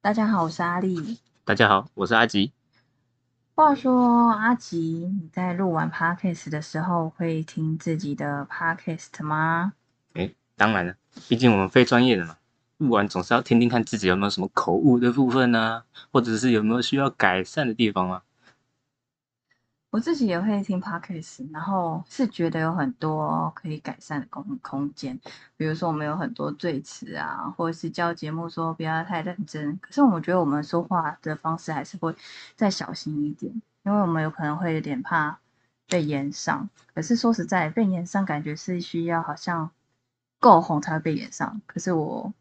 大家好，我是阿丽。大家好，我是阿吉。话说，阿吉，你在录完 podcast 的时候会听自己的 podcast 吗？哎，当然了，毕竟我们非专业的嘛，录完总是要听听看自己有没有什么口误的部分呢，或者是有没有需要改善的地方啊。我自己也会听 podcast，然后是觉得有很多可以改善的空空间，比如说我们有很多赘词啊，或者是教节目说不要太认真。可是我们觉得我们说话的方式还是会再小心一点，因为我们有可能会有点怕被延上。可是说实在，被延上感觉是需要好像够红才会被延上。可是我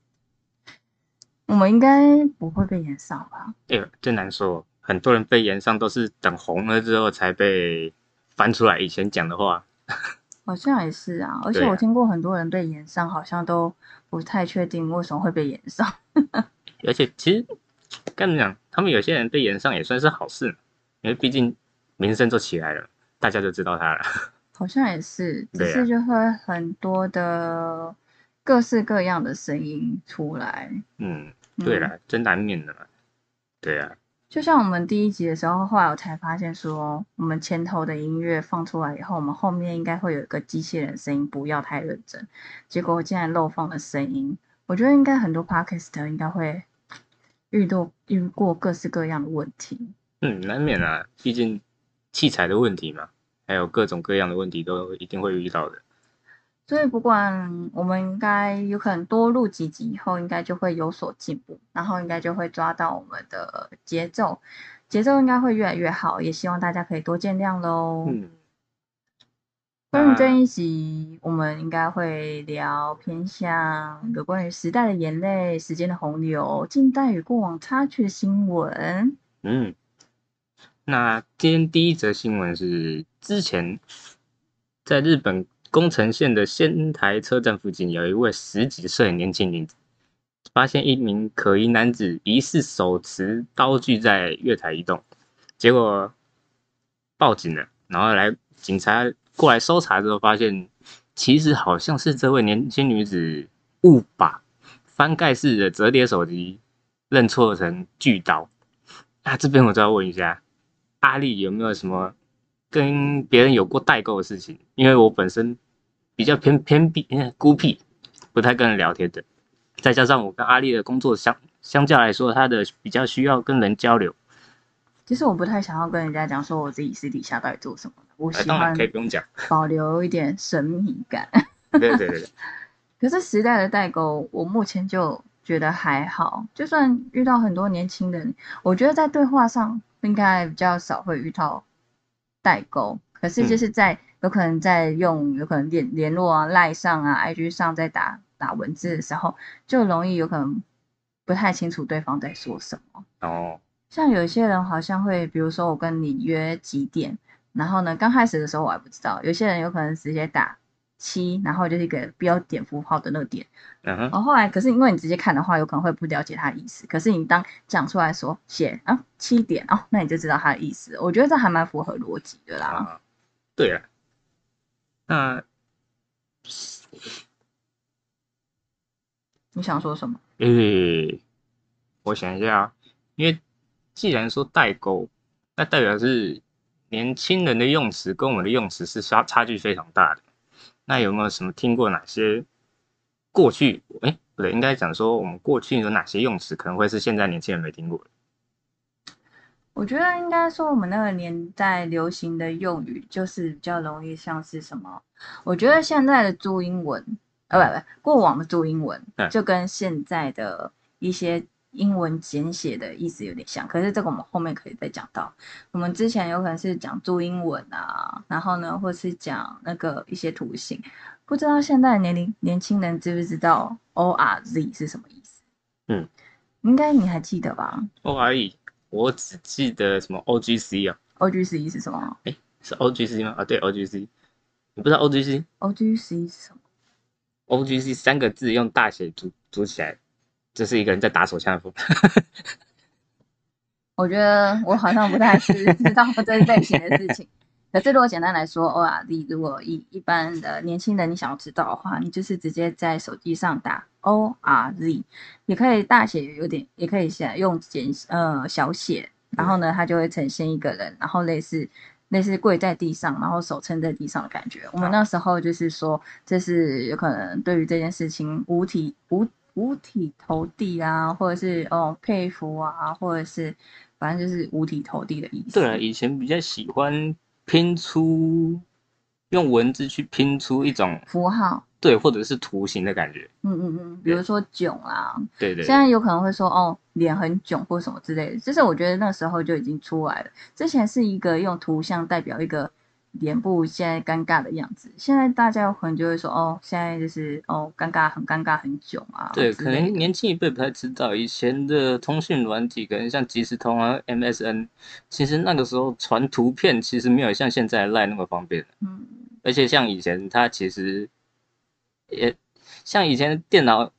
我们应该不会被延上吧？哎呦，真难说。很多人被延上都是等红了之后才被翻出来以前讲的话，好像也是啊。而且我听过很多人被延上，好像都不太确定为什么会被延上。而且其实跟你讲，他们有些人被延上也算是好事，因为毕竟名声就起来了，大家就知道他了。好像也是，只是就会很多的各式各样的声音出来。嗯，对了，真难免的嘛。对啊。就像我们第一集的时候，后来我才发现说，我们前头的音乐放出来以后，我们后面应该会有一个机器人声音，不要太认真。结果竟然漏放了声音，我觉得应该很多 podcast 应该会遇到遇过各式各样的问题。嗯，难免啊，毕竟器材的问题嘛，还有各种各样的问题都一定会遇到的。所以不管我们应该有可能多录几集以后，应该就会有所进步，然后应该就会抓到我们的节奏，节奏应该会越来越好。也希望大家可以多见谅喽。嗯，关于这一集，我们应该会聊偏向有关于时代的眼泪、时间的洪流、近代与过往插曲的新闻。嗯，那今天第一则新闻是之前在日本。宫城县的仙台车站附近，有一位十几岁的年轻女子，发现一名可疑男子疑似手持刀具在月台移动，结果报警了。然后来警察过来搜查之后，发现其实好像是这位年轻女子误把翻盖式的折叠手机认错成锯刀。那这边我就要问一下，阿丽有没有什么？跟别人有过代沟的事情，因为我本身比较偏偏僻、孤僻，不太跟人聊天的。再加上我跟阿丽的工作相相较来说，他的比较需要跟人交流。其实我不太想要跟人家讲说我自己私底下到底做什么。我喜欢可以不用讲，保留一点神秘感。对 对对。可是时代的代沟，我目前就觉得还好。就算遇到很多年轻人，我觉得在对话上应该比较少会遇到。代沟，可是就是在有可能在用有可能联联络啊、赖上啊、IG 上在打打文字的时候，就容易有可能不太清楚对方在说什么。哦，像有些人好像会，比如说我跟你约几点，然后呢，刚开始的时候我还不知道，有些人有可能直接打。七，然后就是一个标点符号的那个点，然后后来可是因为你直接看的话，有可能会不了解它的意思。可是你当讲出来说写啊七点哦，那你就知道它的意思。我觉得这还蛮符合逻辑的啦。对啊，那 你想说什么？诶，我想一下啊，因为既然说代沟，那代表是年轻人的用词跟我们的用词是差差距非常大的。那有没有什么听过哪些过去？哎，不对，应该讲说我们过去有哪些用词可能会是现在年轻人没听过的？我觉得应该说我们那个年代流行的用语就是比较容易像是什么？我觉得现在的注英文，呃，不不，过往的注英文就跟现在的一些。英文简写的意思有点像，可是这个我们后面可以再讲到。我们之前有可能是讲注英文啊，然后呢，或是讲那个一些图形，不知道现在年龄年轻人知不知道 O R Z 是什么意思？嗯，应该你还记得吧？O R E，我只记得什么 O G C 啊？O G C 是什么？哎，是 O G C 吗？啊，对，O G C，你不知道 O G C？O G C 是什么？O G C 三个字用大写组组起来。这是一个人在打手枪的风，我觉得我好像不太是知道这类型的事情，可是如果简单来说，ORZ 如果一一般的年轻人你想要知道的话，你就是直接在手机上打 ORZ，也可以大写有点，也可以写用简呃小写，然后呢，它就会呈现一个人，然后类似类似跪在地上，然后手撑在地上的感觉。我们那时候就是说，这是有可能对于这件事情五体五五体投地啊，或者是哦佩服啊，或者是反正就是五体投地的意思。对啊，以前比较喜欢拼出用文字去拼出一种符号，对，或者是图形的感觉。嗯嗯嗯，比如说囧啊，对对现在有可能会说哦脸很囧或什么之类的，就是我觉得那时候就已经出来了。之前是一个用图像代表一个脸部现在尴尬的样子，现在大家有可能就会说哦现在就是哦尴尬很尴尬很囧啊，对，可能年轻一辈不太知道，以前的通讯软体，可能像即时通啊、MSN，其实那个时候传图片其实没有像现在的 Line 那么方便，嗯。而且像以前它其实也像以前的电脑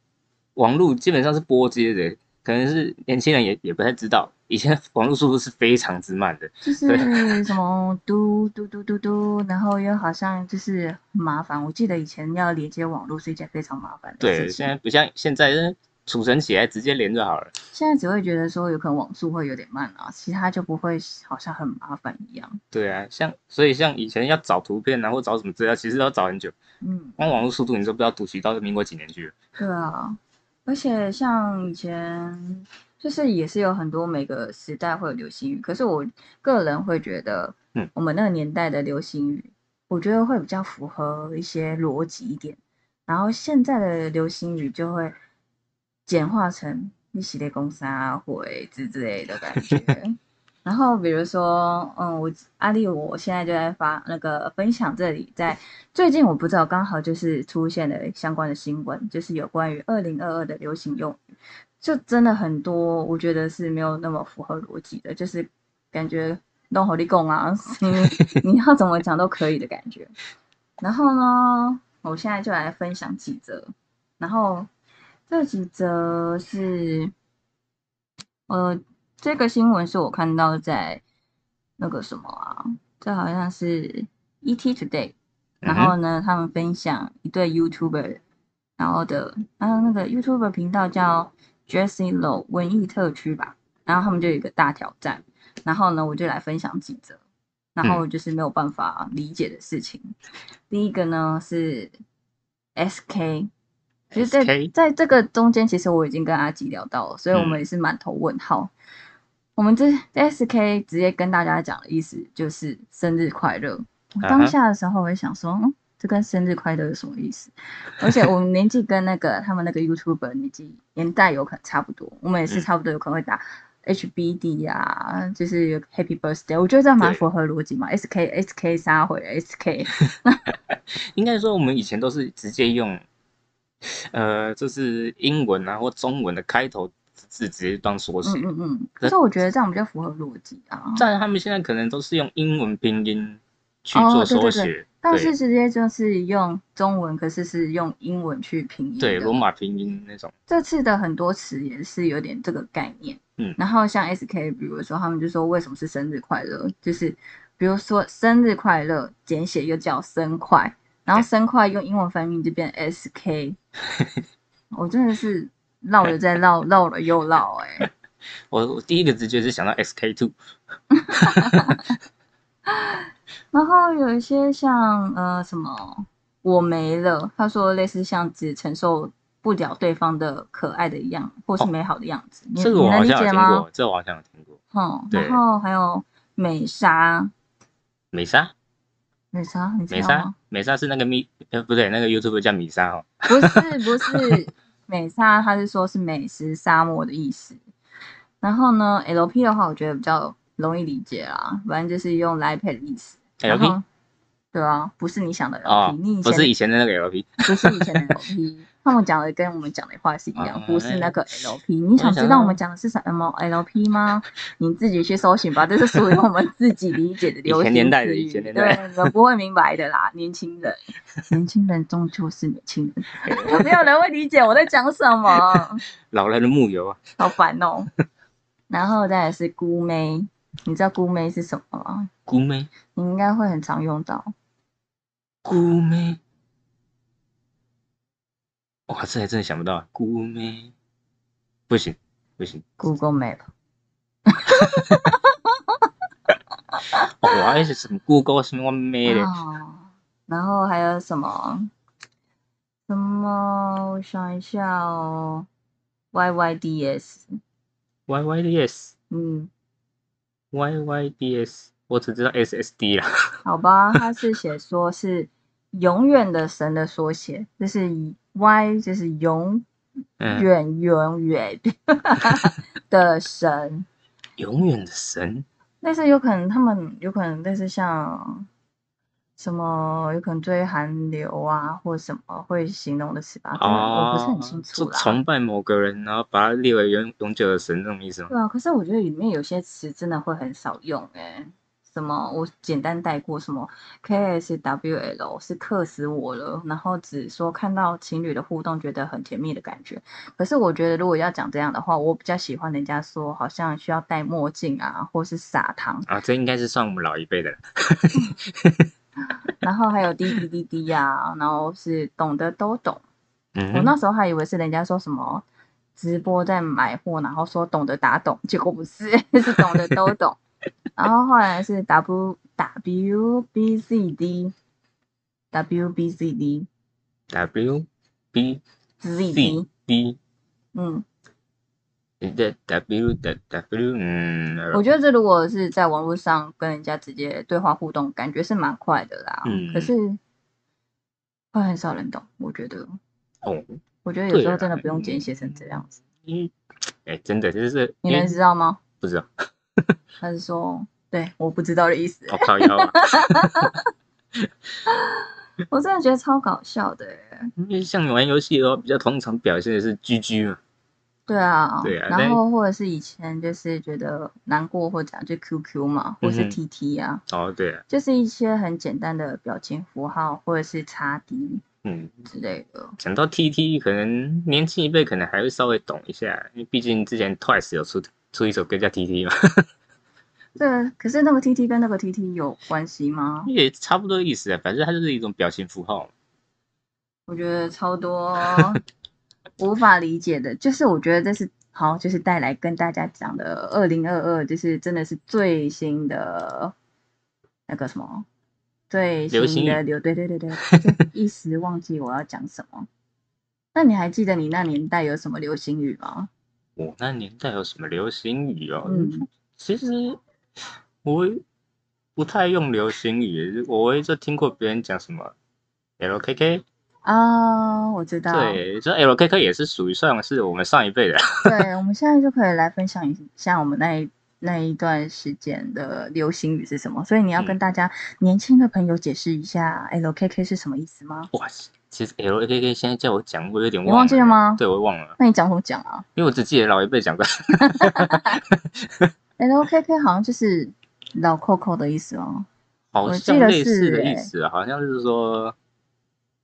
网络基本上是拨接的，可能是年轻人也也不太知道，以前网络速度是非常之慢的。就是什么嘟嘟嘟嘟嘟，然后又好像就是很麻烦。我记得以前要连接网络是一件非常麻烦的对，现在不像现在储存起来直接连就好了。现在只会觉得说有可能网速会有点慢啊，其他就不会好像很麻烦一样。对啊，像所以像以前要找图片啊或找什么资料，其实要找很久。嗯，光网络速度你都不知道读取到民国几年去了。对啊，而且像以前就是也是有很多每个时代会有流行语，可是我个人会觉得，嗯我们那个年代的流行语，我觉得会比较符合一些逻辑一点，然后现在的流行语就会简化成一系列公司啊或之之类的感觉。然后比如说，嗯，我阿丽我现在就在发那个分享这里，在最近我不知道刚好就是出现了相关的新闻，就是有关于二零二二的流行用语，就真的很多，我觉得是没有那么符合逻辑的，就是感觉弄好利供啊，你你要怎么讲都可以的感觉。然后呢，我现在就来分享几则，然后这几则是，呃，这个新闻是我看到在那个什么啊，这好像是 ET Today，然后呢，他们分享一对 YouTuber，然后的，然后那个 YouTuber 频道叫 Jessie Low 文艺特区吧，然后他们就有一个大挑战，然后呢，我就来分享几则，然后就是没有办法理解的事情。第一个呢是 SK，其实在在这个中间，其实我已经跟阿吉聊到了，所以我们也是满头问号。我们这 SK 直接跟大家讲的意思就是生日快乐。我当下的时候，我也想说，嗯，这跟生日快乐有什么意思？而且我们年纪跟那个他们那个 YouTuber 年纪年代有可能差不多，我们也是嗯差不多有可能会打 HBD 呀、就是 Happy Birthday，我觉得这样蛮符合逻辑嘛。SK SK 杀回 SK，应该说我们以前都是直接用，呃，就是英文啊或中文的开头字直接当缩写，嗯嗯嗯。可是我觉得这样比较符合逻辑啊。但他们现在可能都是用英文拼音去哦做缩写，但是直接就是用中文，可是是用英文去拼音。对罗马拼音那种，这次的很多词也是有点这个概念。嗯然后像 SK，比如说他们就说为什么是生日快乐，就是比如说生日快乐简写又叫生快，然后生快用英文翻译就变 SK。我真的是绕了再绕，绕了又绕、哎。我我第一个直觉是想到 SK two，然后有一些像呃什么我没了，他说类似像只承受不了对方的可爱的样或是哦美好的样子，你这个我好像有？听过，这个我好像有听过。嗯，然后还有美莎，美莎，美莎，美莎？，美莎是那个米，呃，不对，那个 YouTube 叫米莎哦。不是不 是美莎，他是说是美食沙漠的意思。然后呢，LP 的话，我觉得比较容易理解啦，反正就是用来配的意思。然 LP 后对啊，不是你想的 LP，、哦你以，前不是以前的那个 LP，不是以前的 LP，他们讲的跟我们讲的话是一样，哦不是那个 LP。你想知道我们讲的是什么 LP 吗？你自己去搜寻吧，这是属于我们自己理解的流行以前年代的词语以前年代对，你们不会明白的啦，年轻人，年轻人终究是年轻人，有没有人会理解我在讲什么，老人的木油啊。好烦哦。然后再来是姑妹，你知道姑妹是什么吗？姑妹，你应该会很常用到。姑妹，哇，这还真的想不到，姑妹，不行不行，Google Map。哦，我还是什么 Google 什么我妹的，哦，然后还有什么？什么？我想一下哦，YYDS。YYDS 嗯，YYDS，我只知道 SSD 啦。好吧，它是写说是永远的神的缩写，就是 Y 就是永嗯，远永远 的神。永远的神，但是有可能他们有可能但是像什么，有可能追韩流啊，或什么会形容的词吧，我不是很清楚啦。崇拜某个人，然后把他列为永永久的神，这种意思吗？对啊，可是我觉得里面有些词真的会很少用诶、什么我简单带过，什么 KSWL 是克死我了，然后只说看到情侣的互动觉得很甜蜜的感觉。可是我觉得如果要讲这样的话，我比较喜欢人家说好像需要戴墨镜啊，或是撒糖，啊，这应该是算我们老一辈的了。然后还有滴滴滴滴呀，然后是懂得都懂。嗯，我那时候还以为是人家说什么直播在买货，然后说懂得打懂，结果不是，是懂得都懂。然后后来是 W W B Z D W B Z D W B Z C D，B 嗯，的 W 的 W，嗯，我觉得这如果是在网络上跟人家直接对话互动，感觉是蛮快的啦。嗯可是会很少人懂，我觉得，哦，我觉得有时候真的不用简写成这样子。因为哎，真的就是你能知道吗？不知道，他是说，对，我不知道的意思。我靠腰啊，我真的觉得超搞笑的。因为像你玩游戏的话，比较通常表现的是 GG 嘛，对啊，对啊然后或者是以前就是觉得难过或者就 QQ 嘛，或是 TT 啊，哦，对啊，就是一些很简单的表情符号或者是叉 D 嗯，之类的。讲到 TT，可能年轻一辈可能还会稍微懂一下，因为毕竟之前 Twice 有出出一首歌叫 TT 嘛，这个可是那个 TT 跟那个 TT 有关系吗？也差不多意思啊，反正它就是一种表情符号。我觉得超多 无法理解的，就是我觉得这是好，就是带来跟大家讲的二零二二，就是真的是最新的那个什么最流行的流，对对对对，就一时忘记我要讲什么。那你还记得你那年代有什么流行语吗？我那年代有什么流行语哦？嗯，其实我不太用流行语，我会就听过别人讲什么 LKK，啊，我知道，对，这 LKK 也是属于算是我们上一辈的。对，我们现在就可以来分享一下我们那一那一段时间的流行语是什么。所以你要跟嗯大家、年轻的朋友解释一下 LKK 是什么意思吗？哇，其实 LKK 现在叫我讲，我有点你忘忘记了吗对，我忘了，那你讲什么讲啊因为我只记得老一辈讲的。LKK 好像就是老 Coco 的意思哦。好像类似的意思啊，好像就是说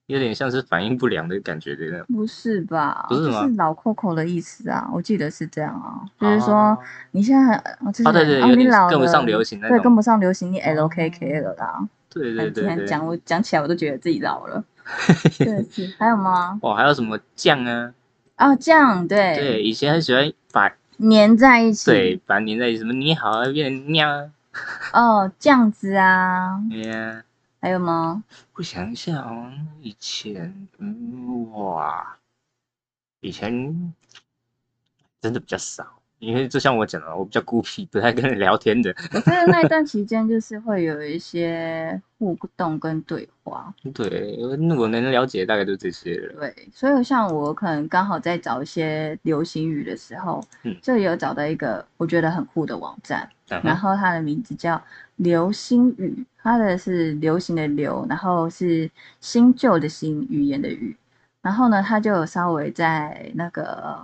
有点像是反应不良的感觉的那种。不是吧？不是吗是老 Coco 的意思啊，我记得是这样啊，就是说哦你现在很，就是哦对对你老了跟不上流行那对，跟不上流行，你 LKK 了啦。对对对对，讲我讲起来我都觉得自己老了。对，是还有吗？哇，还有什么酱啊？哦，这样对，对，以前很喜欢把粘在一起。对把粘在一起，什么你好啊，变成尿啊，哦，这样子啊，对呀。还有吗？我想一下哦，以前，嗯，哇，以前真的比较少，因为就像我讲的，我比较孤僻，不太跟人聊天的。我觉得那一段 期间就是会有一些互动跟对话，对，我能了解大概就这些了。对，所以像我可能刚好在找一些流行语的时候，嗯就有找到一个我觉得很酷的网站，嗯然后它的名字叫流星语，它的是流行的流，然后是新旧的新，语言的语。然后呢，它就有稍微在那个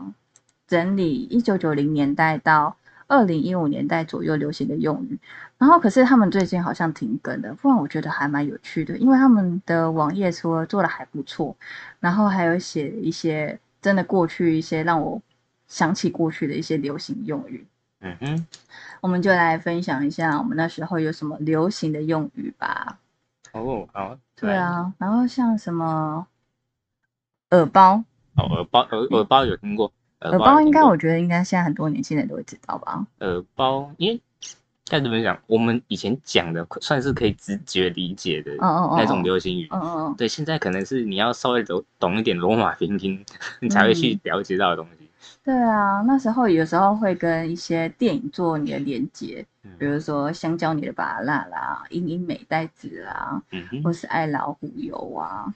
整理一九九零年代到二零一五年代左右流行的用语。然后可是他们最近好像停更了，不然我觉得还蛮有趣的，因为他们的网页说做的还不错，然后还有写一些真的过去一些让我想起过去的一些流行用语。嗯。哼，我们就来分享一下我们那时候有什么流行的用语吧。哦，好，对啊，然后像什么耳包，哦，耳包，耳耳包有听过，耳包应该我觉得应该现在很多年轻人都会知道吧。耳包，因为该怎么讲，我们以前讲的算是可以直觉理解的那种流行语，嗯嗯嗯，对，现在可能是你要稍微懂懂一点罗马拼音，你才会去了解到的东西。对啊，那时候有时候会跟一些电影做你的连接，比如说香蕉你的芭辣啦，英英美袋子啦，或是爱老虎油啊，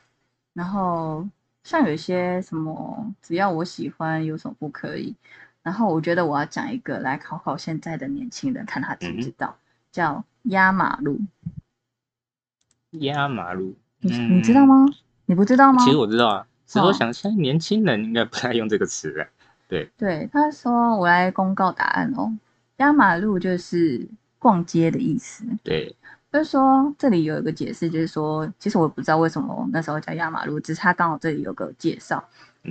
然后像有一些什么只要我喜欢有什么不可以，然后我觉得我要讲一个来考考现在的年轻人，看他知不知道，叫压马路。压马路，你你知道吗？你不知道吗？其实我知道啊，只是我想现在年轻人应该不太用这个词了。对对，他说我来公告答案哦。压马路就是逛街的意思。对，就是说这里有一个解释，就是说其实我不知道为什么那时候叫压马路，只是他刚好这里有个介绍。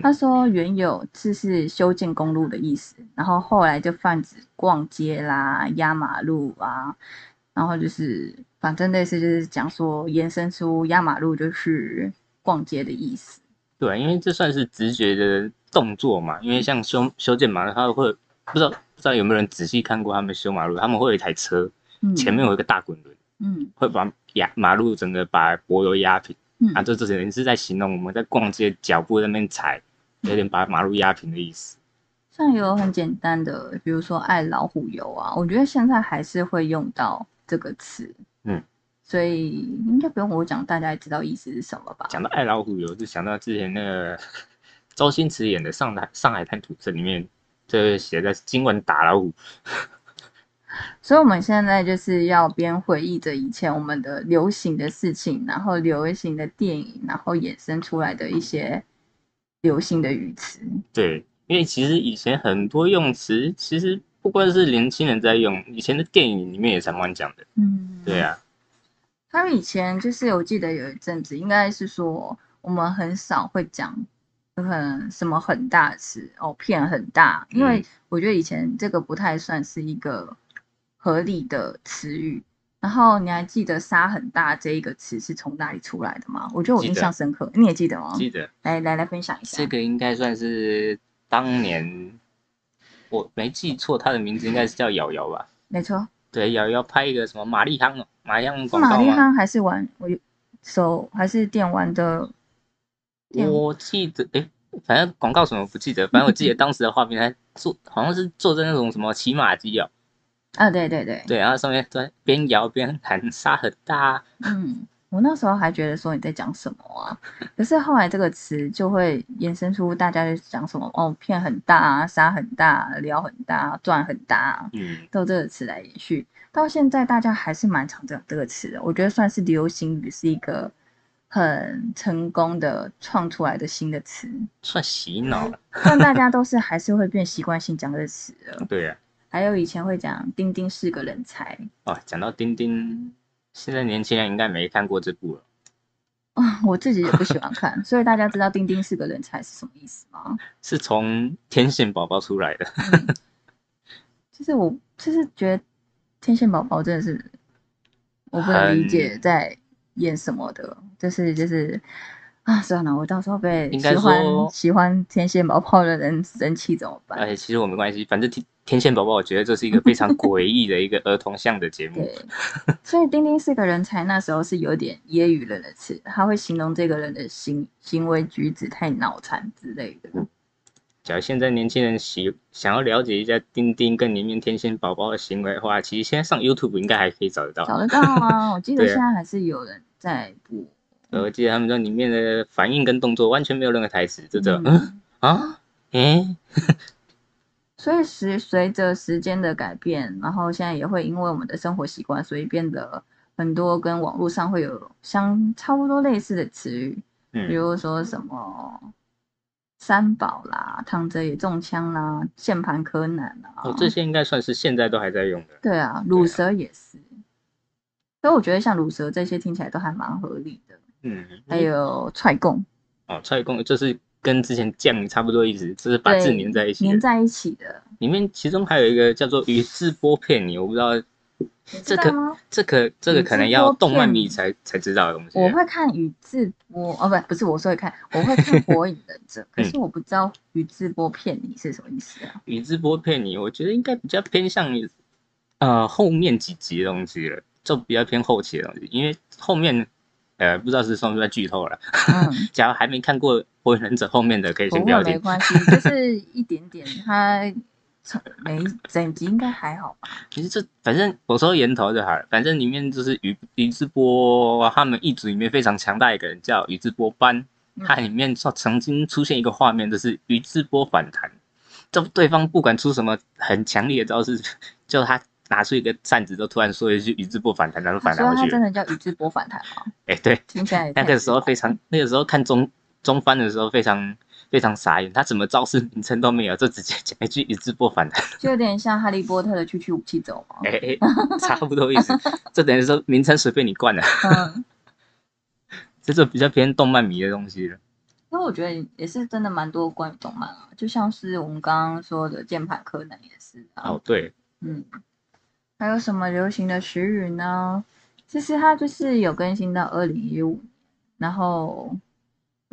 他说原有字是修建公路的意思，然后后来就泛指逛街啦、压马路啊，然后就是反正类似就是讲说延伸出压马路就是逛街的意思。对，因为这算是直觉的。动作嘛，因为像修修建马路，他会不知道不知道有没有人仔细看过他们修马路，他们会有一台车，前面有一个大滚轮，嗯，会把压马路整个把柏油压平，嗯，啊，这这些人是在形容我们在逛街脚步在那边踩，有点把马路压平的意思。像有很简单的，比如说爱老虎油啊，我觉得现在还是会用到这个词，嗯，所以应该不用我讲，大家也知道意思是什么吧？讲到爱老虎油，就想到之前那个。周星驰演的《上海上海滩土城》里面，这写的今晚打老虎。所以我们现在就是要边回忆着以前我们的流行的事情，然后流行的电影，然后衍生出来的一些流行的语词。对，因为其实以前很多用词，其实不光是年轻人在用，以前的电影里面也常常讲的。嗯，对啊。他们以前就是我记得有一阵子，应该是说我们很少会讲。很什么很大词哦，片很大，因为我觉得以前这个不太算是一个合理的词语。然后你还记得“沙很大”这一个词是从哪里出来的吗？我觉得我印象深刻，你也记得吗？记得。来来来，分享一下。这个应该算是当年我没记错，他的名字应该是叫瑶瑶吧？没错。对，瑶瑶拍一个什么玛丽康哦，玛丽康广告玛丽汤还是玩我手还是电玩的？我记得，哎，反正广告什么不记得，反正我记得当时的画面，还坐好像是坐在那种什么骑马机哦。啊，对对对，对，然后上面在边摇边喊沙很大。嗯，我那时候还觉得说你在讲什么啊，可是后来这个词就会延伸出大家在讲什么哦，片很大啊，沙很大，聊很大，赚很大，嗯，都这个词来延续，到现在大家还是蛮常讲这个词的，我觉得算是流行语，是一个。很成功的创出来的新的词，算洗脑了。但大家都是还是会变习惯性讲这个词了。对呀，还有以前会讲丁丁是个人才。哦，讲到丁丁，现在年轻人应该没看过这部了。啊，我自己也不喜欢看，所以大家知道丁丁是个人才是什么意思吗？是从天线宝宝出来的。就是我就是觉得天线宝宝真的是我不能理解在。演什么的，就是就是啊，算了，我到时候被喜欢喜欢天线宝宝的人生气怎么办？而且其实我没关系，反正天天线宝宝，我觉得这是一个非常 诡异的一个儿童向的节目。对，所以丁丁是个人才，那时候是有点揶揄人的词，他会形容这个人的行行为举止太脑残之类的。假如现在年轻人喜想要了解一下丁丁跟里面天线宝宝的行为的话，其实现在上 YouTube 应该还可以找得到。找得到啊，我记得现在还是有人在播。我记得他们说里面的反应跟动作完全没有任何台词，就这嗯 啊，诶。所以随随着时间的改变，然后现在也会因为我们的生活习惯，所以变得很多跟网络上会有相差不多类似的词语，比如说什么。三宝啦，躺着也中枪啦，键盘柯南啊，哦，这些应该算是现在都还在用的。对啊，乳蛇也是，所以我觉得像乳蛇这些听起来都还蛮合理的。嗯，还有踹供，哦，踹供就是跟之前酱差不多意思，就是把字对粘在一起的。粘在一起的，里面其中还有一个叫做宇智波片你，我不知道这个道吗？这个这个可能要动漫迷才才知道的东西。我会看宇智波，哦，不，不是我说会看，我会看《火影忍者》，可是我不知道宇智波骗你是什么意思啊？宇智波骗你，我觉得应该比较偏向于呃后面几集的东西了，就比较偏后期的东西，因为后面呃不知道是算不算剧透了。嗯，假如还没看过《火影忍者》后面的，可以先不要听。没关系，就是一点点，它每一整集应该还好吧？其实这反正我说源头就好了，反正里面就是宇宇智波他们一组里面非常强大一个人叫宇智波斑，嗯它里面曾曾经出现一个画面，就是宇智波反弹，就对方不管出什么很强烈的招式，就他拿出一个扇子，就突然说一句宇智波反弹，然后反弹回去真。的叫宇智波反弹吗？哎、对，听起来也那个时候非常，那个时候看中中番的时候非常非常傻眼，他怎么招式名称都没有，就直接讲一句一字不反弹。就有点像哈利波特的区区武器走嘛。哎、哎，差不多意思，这等于说名称随便你冠了，嗯，这就比较偏动漫迷的东西了。因为我觉得也是真的蛮多关于动漫啊，就像是我们刚刚说的键盘柯南也是啊。哦，对，嗯，还有什么流行的时语呢？其实它就是有更新到二零一五，然后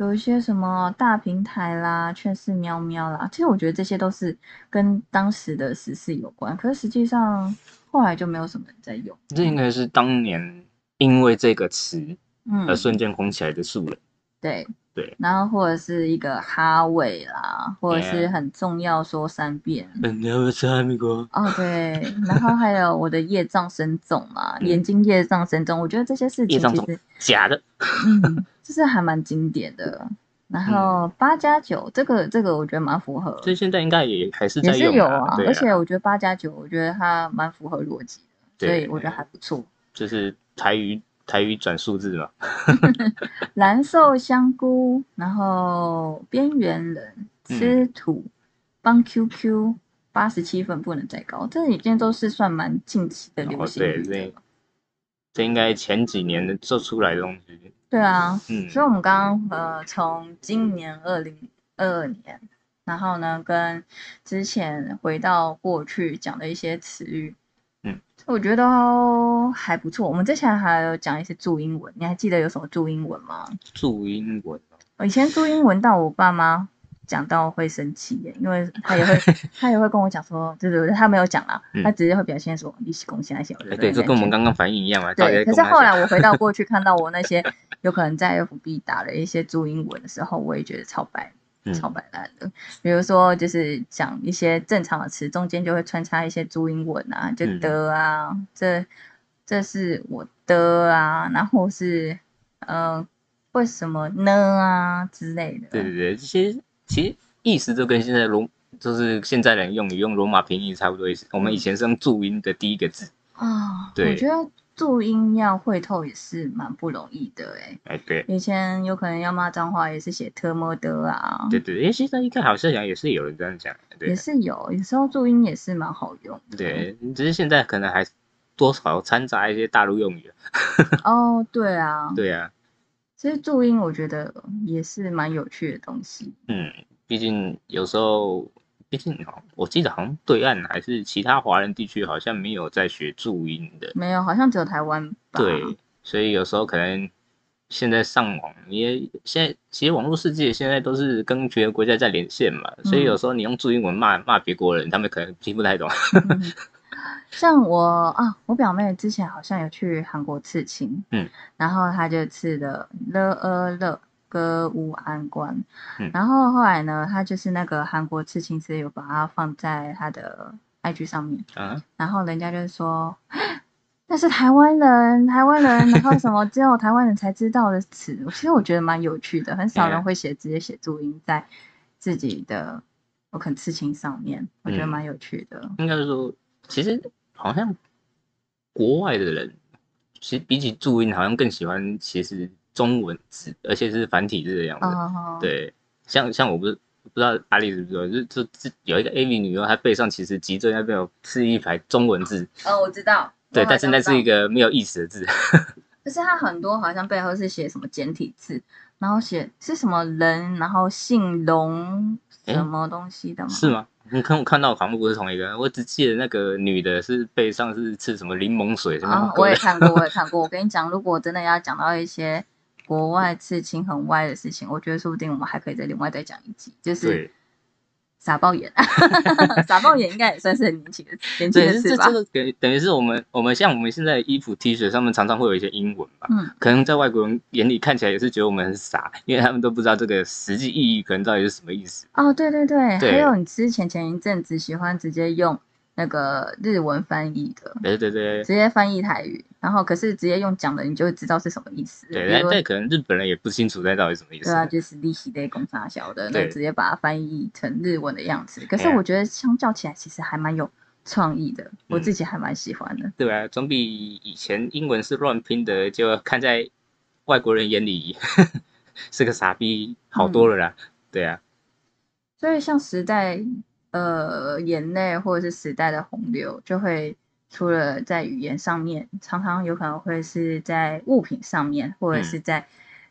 有一些什么大平台啦、劝世喵喵啦，其实我觉得这些都是跟当时的时事有关，可是实际上后来就没有什么人在用。这应该是当年因为这个词嗯而，瞬间红起来的素人。对对，然后或者是一个哈尾啦，或者是很重要说三遍。嗯，你要吃哈密瓜？哦，对，然后还有我的业障深重嘛，嗯眼睛业障深重，我觉得这些事情其实，假的，嗯，就是还蛮经典的。然后八加九这个这个我觉得蛮符合，这现在应该也还是也是有啊，而且我觉得八加九，我觉得它蛮符合逻辑的，所以我觉得还不错。就是台语台语转数字嘛。蓝瘦香菇，然后边缘人吃土，帮 QQ 八十七分不能再高，这已经都是算蛮近期的流哦，行语对这应该前几年的做出来的东西。对啊，嗯，所以我们刚刚呃从今年二零二二年，然后呢跟之前回到过去讲的一些词语，嗯，我觉得都还不错。我们之前还有讲一些注英文，你还记得有什么注英文吗？注英文哦我以前注英文到我爸妈讲到会生气耶，因为他也会 他也会跟我讲说，对对对，他没有讲啦，嗯他直接会表现说你是贡献那些，对，这跟我们刚刚反应一样嘛。对，可是后来我回到过去看到我那些有可能在 FB 打了一些注英文的时候，我也觉得超白。嗯超白烂的，比如说就是讲一些正常的词，中间就会穿插一些注音文啊，就嗯的啊，这这是我的啊，然后是呃为什么呢啊之类的。对对对，这些其实意思就跟现在罗就是现在人用语用罗马拼音差不多意思。我们以前是用注音的第一个字，啊，对我觉得注音要会透也是蛮不容易的诶。哎，对以前有可能要骂脏话，也是写特么的啊，对对，哎，现在应该好像也是有人这样讲，也是有，有时候注音也是蛮好用的。对，只是现在可能还多少掺杂一些大陆用语。哦，对啊，对啊，其实注音我觉得也是蛮有趣的东西。嗯，毕竟有时候，毕竟哦我记得好像对岸还是其他华人地区好像没有在学注音的，没有，好像只有台湾吧。对，所以有时候可能现在上网，你也现在其实网络世界现在都是跟别的国家在连线嘛，所以有时候你用注音文骂骂别国人，他们可能听不太懂。嗯像我啊，我表妹之前好像有去韩国刺青，嗯，然后她就刺的了呃了歌乌安关，嗯然后后来呢，他就是那个韩国刺青师有把它放在他的 IG 上面，啊，然后人家就说。那是台湾人，台湾人，然后什么只有台湾人才知道的词，其实我觉得蛮有趣的，很少嗯人会写直接写注音在自己的我可能刺青上面，我觉得嗯蛮有趣的。应该是说，其实好像国外的人，其实比起注音，好像更喜欢其实中文字，而且是繁体字的样子。哦，对，像像我不是不知道阿丽是不是，就就就有一个 AV 女优，她背上其实脊椎那边有是一排中文字，哦，我知道。对，但是那是一个没有意思的字。可是它很多好像背后是写什么简体字，然后写是什么人，然后姓龙什么东西的吗？是吗？你看我看到好像不是同一个，我只记得那个女的是背上是吃什么柠檬水什么啊，我也看过，我也看过。我跟你讲，如果真的要讲到一些国外刺青很歪的事情，我觉得说不定我们还可以再另外再讲一集，就是，傻爆眼。傻爆眼应该也算是很年轻的年轻对，的事吧这这？个等于等于是我们我们像我们现在的衣服 T 恤上面常常会有一些英文吧，嗯，可能在外国人眼里看起来也是觉得我们很傻，因为他们都不知道这个实际意义可能到底是什么意思。哦，对对对，对还有你之前前一阵子喜欢直接用那个日文翻译的，对对对直接翻译台语，然后可是直接用讲的，你就会知道是什么意思。对，比如但但可能日本人也不清楚那到底什么意思。对啊，就是利息类公差小的，那对直接把它翻译成日文的样子。可是我觉得相较起来，其实还蛮有创意的，我嗯自己还蛮喜欢的。对啊，总比以前英文是乱拼的，就看在外国人眼里 是个傻逼好多了啦。对啊，所以像时代呃眼泪或者是时代的洪流，就会除了在语言上面，常常有可能会是在物品上面，或者嗯是在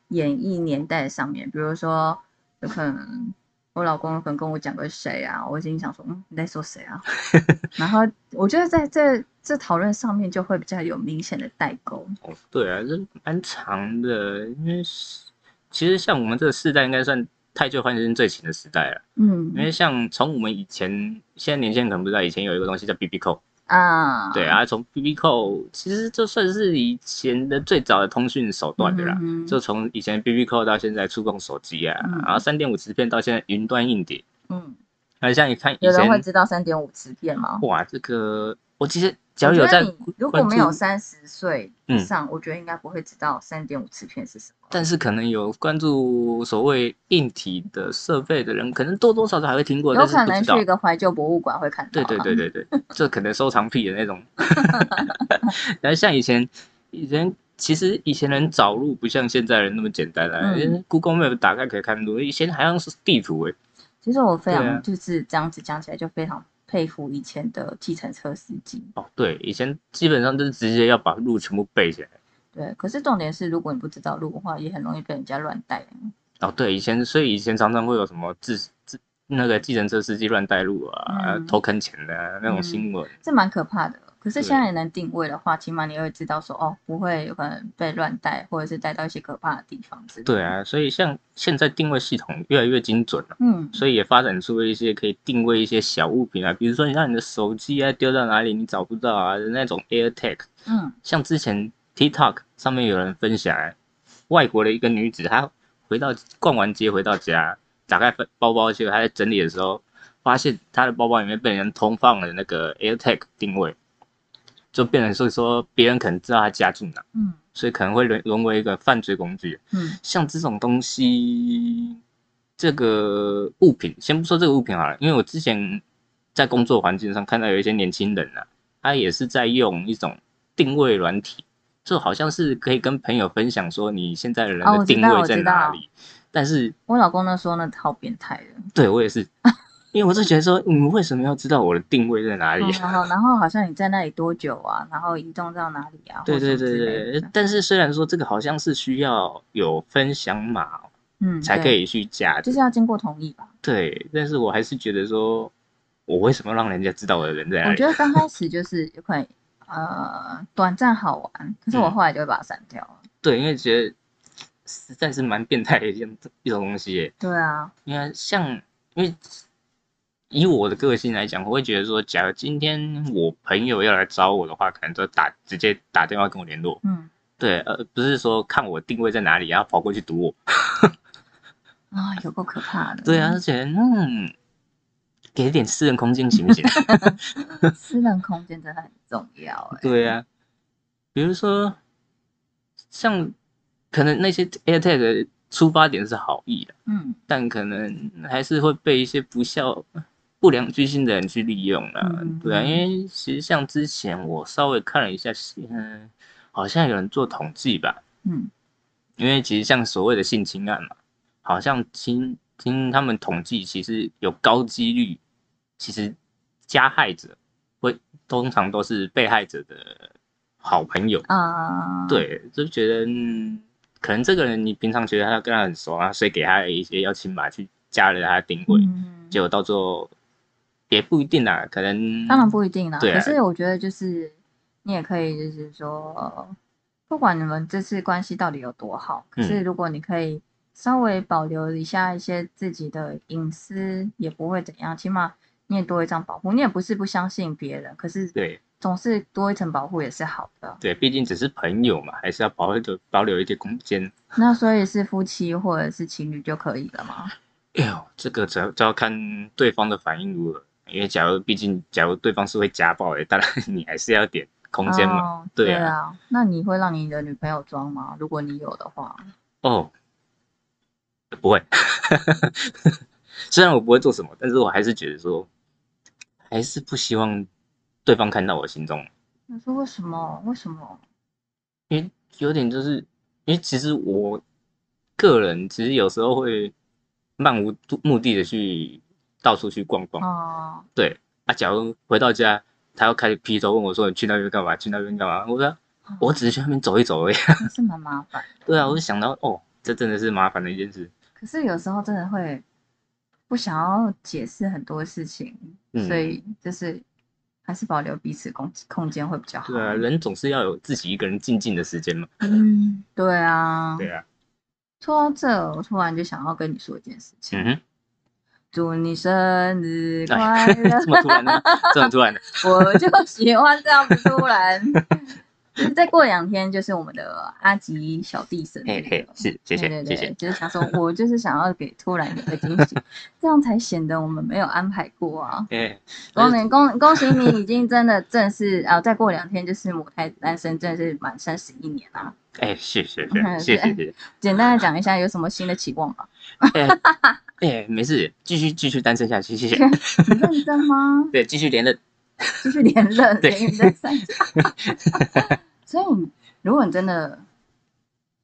演绎年代上面，比如说有可能。我老公有可能跟我讲个谁啊，我心里想说，嗯，你在说谁啊？然后我觉得在这这讨论上面就会比较有明显的代沟。哦，对啊，这蛮长的，因为是其实像我们这个世代应该算太旧换新最勤的时代了。嗯因为像从我们以前，现在年轻人可能不知道，以前有一个东西叫 BB 扣，啊，对啊，从 BB 扣其实就算是以前的最早的通讯手段的啦。嗯就从以前 BB 扣到现在触控手机啊，嗯然后三点五磁片到现在云端硬碟，嗯，那像你看以有人会，知道三点五磁片吗？哇，这个我其实只要我觉有在如果没有三十岁以嗯上，我觉得应该不会知道三点五磁片是什么。但是可能有关注所谓硬体的设备的人，可能多多少少还会听过，有可能去一。个怀旧博物馆会看到。对对对。对对，这可能收藏癖的那种。然后像以前，以前其实以前人找路不像现在人那么简单了、嗯因为 Google Map 打开可以看路，以前好像是地图诶、其实我非常就是这样子讲起来，就非常佩服以前的计程车司机。哦，对，以前基本上就是直接要把路全部背起来。对，可是重点是，如果你不知道路的话，也很容易被人家乱带。哦，对，以前所以以前常常会有什么自自那个计程车司机乱带路啊、嗯偷坑钱的、啊、那种新闻。这蛮可怕的。可是对现在能定位的话，起码你会知道说，哦，不会有可能被乱带，或者是带到一些可怕的地方之类的。对啊，所以像现在定位系统越来越精准了。嗯，所以也发展出了一些可以定位一些小物品啊，比如说你让你的手机啊丢到哪里你找不到啊的那种 AirTag。嗯像之前 TikTok 上面有人分享、啊，外国的一个女子，她回到逛完街回到家，打开包包，结果她在整理的时候，发现她的包包里面被人偷放了那个 AirTag 定位，就变成是说别人可能知道他家住哪，嗯所以可能会沦沦为一个犯罪工具。嗯像这种东西，这个物品，先不说这个物品好了，因为我之前在工作环境上看到有一些年轻人啊，他也是在用一种定位软体，就好像是可以跟朋友分享说你现在的人的定位在哪里。但是我老公那时候那好变态的。对我也是，因为我就觉得说，你们为什么要知道我的定位在哪里？然后，然后好像你在那里多久啊？然后移动到哪里啊？对对对，对但是虽然说这个好像是需要有分享码嗯，才可以去加就是要经过同意吧。对，但是我还是觉得说，我为什么要让人家知道我的人在哪里我觉？得刚开始就是有可能呃短暂好玩，可是我嗯后来就会把它删掉了。对，因为觉得实在是蛮变态的一件一种东西耶。对啊，因为像，因为以我的个性来讲，我会觉得说，假如今天我朋友要来找我的话，可能就打直接打电话跟我联络。嗯对，呃，不是说看我定位在哪里，然后跑过去堵我。啊，有够可怕的。对啊，而且嗯，给点私人空间行不行？私人空间真的很重要哎。对啊，比如说像可能那些 AirTag 的出发点是好意的，嗯但可能还是会被一些不孝、不良居心的人去利用啦。嗯对啊，嗯。因为其实像之前我稍微看了一下，嗯，好像有人做统计吧，嗯。因为其实像所谓的性侵案嘛，好像听听他们统计，其实有高几率，其实加害者会通常都是被害者的好朋友，啊，，对，就觉得嗯，可能这个人你平常觉得他跟他很熟啊，所以给他一些邀请码去加了他的定位，嗯，结果到最后也不一定啦，可能当然不一定啦。对啊可是我觉得就是你也可以，就是说，不管你们这次关系到底有多好，可是嗯如果你可以稍微保留一下一些自己的隐私，也不会怎样。起码你也多一张保护，你也不是不相信别人，可是对总是多一层保护也是好的。对，毕竟只是朋友嘛，还是要保留保留一点空间。那所以是夫妻或者是情侣就可以了吗？哎呦，这个只要只要看对方的反应如何，因为假如毕竟假如对方是会家暴的，当然你还是要点空间嘛。哦、对对啊那你会让你的女朋友装吗？如果你有的话，哦，不会，虽然我不会做什么，但是我还是觉得说，还是不希望对方看到我心中，你说为什么？为什么？因为有点就是，因为其实我个人其实有时候会漫无目的的去到处去逛逛，哦、对啊，假如回到家，他要开始劈头问我说你去那边干嘛？去那边干嘛？我说我只是去那边走一走而已。也是蛮麻烦。对啊，我就想到哦，这真的是麻烦的一件事。可是有时候真的会不想要解释很多事情，嗯所以就是还是保留彼此空空间会比较好。对啊，人总是要有自己一个人静静的时间嘛。嗯，对啊。对啊，说到这，我突然就想要跟你说一件事情。嗯哼，祝你生日快哎乐！这么突然的，这么突然的，我就喜欢这样子突然。再过两天就是我们的阿吉小弟生日嘿嘿了，是，谢谢谢谢。就是想说，我就是想要给突然有个惊喜，这样才显得我们没有安排过啊。哎，恭喜恭恭喜你，已经真的正式啊！再过两天就是母胎单身，真的是满三十一年啦。哎，谢谢嗯谢谢谢谢。简单的讲一下，有什么新的期望吧？哎哎，没事，继续继续单身下去，谢谢。你认真吗？对，继续连任。继续连任，对连任三次。所以你，如果你真的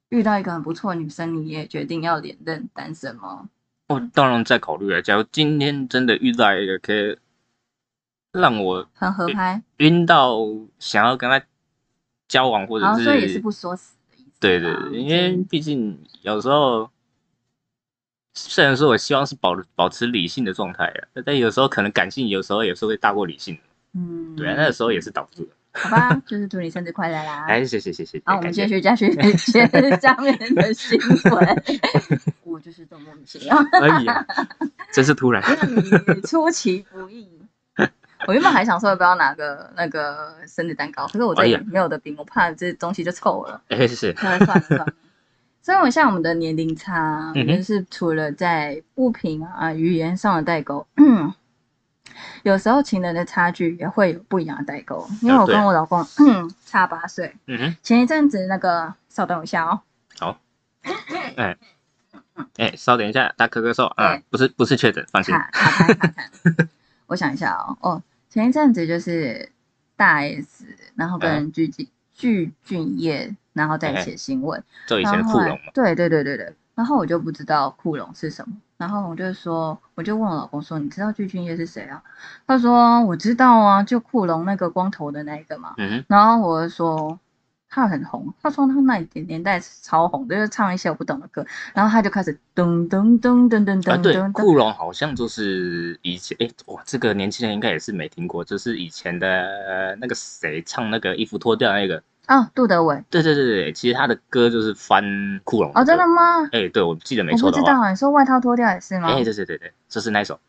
遇到一个很不错的女生，你也决定要连任单身吗？我当然在考虑了，假如今天真的遇到一个可以让我很合拍，晕到想要跟他交往，或者然后所以也是是不说死。对对对，因为毕竟有时候，虽然说我希望是保保持理性的状态啊，但有时候可能感性有时候也是会大过理性的。嗯，对啊，那个时候也是挡不住的。好吧，就是祝你生日快乐啦！哎，谢谢谢谢谢谢，好，我们感谢。继续继续接下面的新闻。我就是这么莫名其妙，哎呀，真是突然。你出其不意。我原本还想说要不要拿个那个生日蛋糕，可是我这没有的饼，我怕这东西就臭了。哎，是是。算了算了算了。所以，我像我们的年龄差，就是除了在物品啊、语言上的代沟，有时候情人的差距也会有不一样的代沟。因为我跟我老公 差八岁，嗯哼，前一阵子那个，稍等一下哦，好。哎哎，稍等一下，他咳咳嗽啊，不是不是确诊，放心。我想一下哦，哦，前一阵子就是大 S，然后嗯跟具俊具俊晔，然后再写新闻。就以前库龙嘛。对对对对对。然后我就不知道库龙是什么，然后我就说，我就问我老公说，你知道具俊晔是谁啊？他说我知道啊，就库龙那个光头的那一个嘛。嗯，然后我就说他很红，他说他那一点年代超红，就是唱一些我不懂的歌，然后他就开始噔噔噔噔噔啊，对，噔噔噔，库龙好像就是以前，哎，哇，这个年轻人应该也是没听过，就是以前的呃那个谁唱那个衣服脱掉那个，哦，杜德伟对对对对，其实他的歌就是翻库龙哦，真的歌？吗？哎，对我记得没我错的话，不知道啊，你说外套脱掉也是吗？哎，对对对对，就是那首，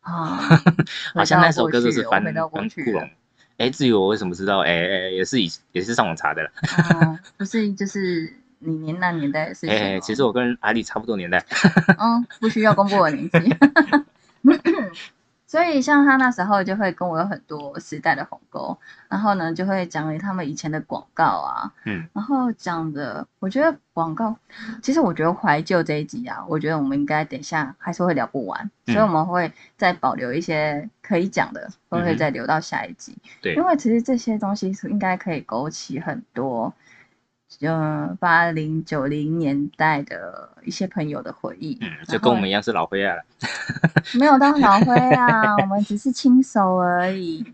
啊，好像那首歌就是翻翻库龙。哎，至于我为什么知道，哎哎，也是以也是上网查的了。哦，不是就是你年那年代的事情哎，其实我跟阿丽差不多年代。嗯，不需要公布我年纪。所以像他那时候就会跟我有很多时代的鸿沟，然后呢就会讲他们以前的广告啊，嗯，然后讲的，我觉得广告，其实我觉得怀旧这一集啊，我觉得我们应该等一下还是会聊不完，嗯。所以我们会再保留一些可以讲的，都会再留到下一集，对。因为其实这些东西是应该可以勾起很多。嗯，八零九零年代的一些朋友的回忆，嗯，就跟我们一样是老灰啊了。没有当老灰啊，我们只是 亲手而已。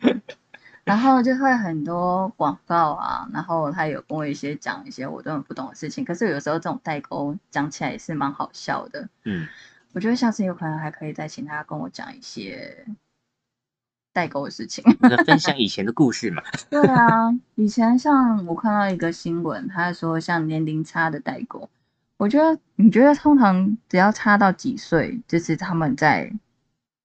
然后就会很多广告啊，然后他有跟我一些讲一些我根本不懂的事情，可是有时候这种代沟讲起来也是蛮好笑的。嗯，我觉得下次有可能还可以再请他跟我讲一些代沟的事情。那分享以前的故事嘛。对啊，以前像我看到一个新闻，他说像年龄差的代沟，我觉得你觉得通常只要差到几岁，就是他们在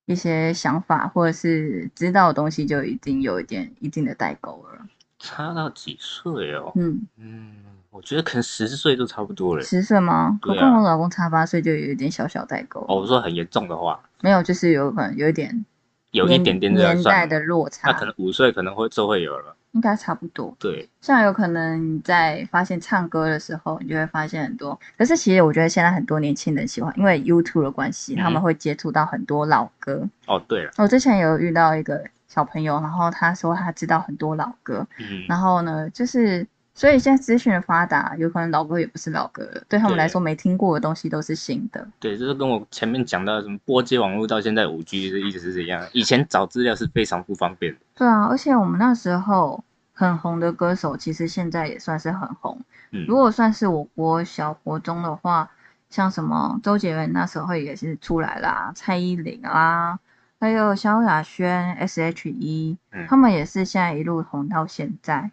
一些想法或者是知道的东西就已经有一点一定的代沟了。差到几岁哦？嗯，嗯，我觉得可能十岁都差不多了。十岁吗？我跟我老公差八岁就有一点小小代沟。哦，我说很严重的话，没有，就是有可能有一点有一年点点这样年代的落差，那可能五岁可能会就会有了。应该差不多。对，像有可能你在发现唱歌的时候，你就会发现很多。可是其实我觉得现在很多年轻人喜欢，因为 YouTube 的关系，嗯他们会接触到很多老歌。哦对了，我之前有遇到一个小朋友，然后他说他知道很多老歌，嗯，然后呢，就是所以现在资讯的发达，有可能老歌也不是老歌了，对他们对来说没听过的东西都是新的。对，就是跟我前面讲到的什么波接网络到现在五 G 的意思是一样的。以前找资料是非常不方便的。对啊，而且我们那时候很红的歌手，其实现在也算是很红。嗯，如果算是我国小国中的话，像什么周杰伦那时候也是出来啦，蔡依林啊，还有萧亚轩、S.H.E，、嗯他们也是现在一路红到现在。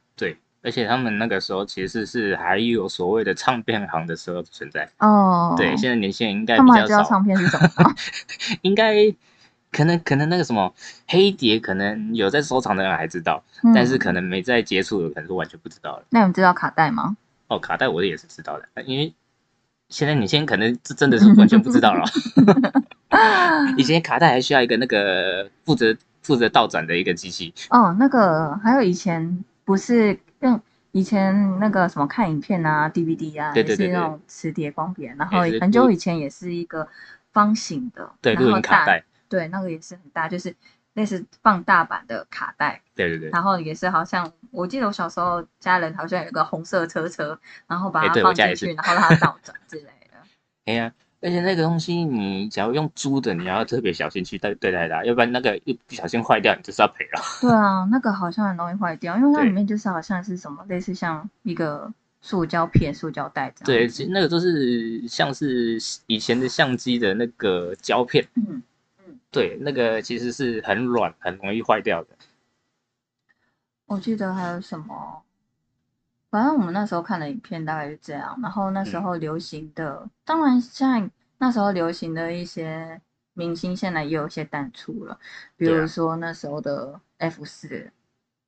对，而且他们那个时候其实是还有所谓的唱片行的时候存在。哦，对，现在年轻人应该他比较知道唱，片是什么？应该可能可能那个什么黑碟，可能有在收藏的人还知道，嗯但是可能没在接触的，可能是完全不知道了。那你们知道卡带吗？哦，卡带我也是知道的，因为现在年轻人可能这真的是完全不知道了。以前卡带还需要一个那个负责负责倒转的一个机器，哦，那个还有以前不是用以前那个什么看影片啊，DVD 啊，对对对也是那种磁碟光碟，然后很久以前也是一个方形的，对，然后大录音卡带，对，那个也是很大，就是类似放大版的卡带，对对对，然后也是好像我记得我小时候家人好像有一个红色车车，然后把哎它放进去，然后让它倒转之类的。哎呀，而且那个东西你只要用租的，你要特别小心去对对待它，要不然那个一不小心坏掉，你就是要赔了。对啊，那个好像很容易坏掉，因为它对里面就是好像是什么类似像一个塑胶片、塑胶袋这样。对，其实那个都是像是以前的相机的那个胶片，嗯，对，那个其实是很软，很容易坏掉的。我记得还有什么，反正我们那时候看的影片大概是这样。然后那时候流行的，当然现在那时候流行的一些明星，现在也有一些淡出了，比如说那时候的 F 四，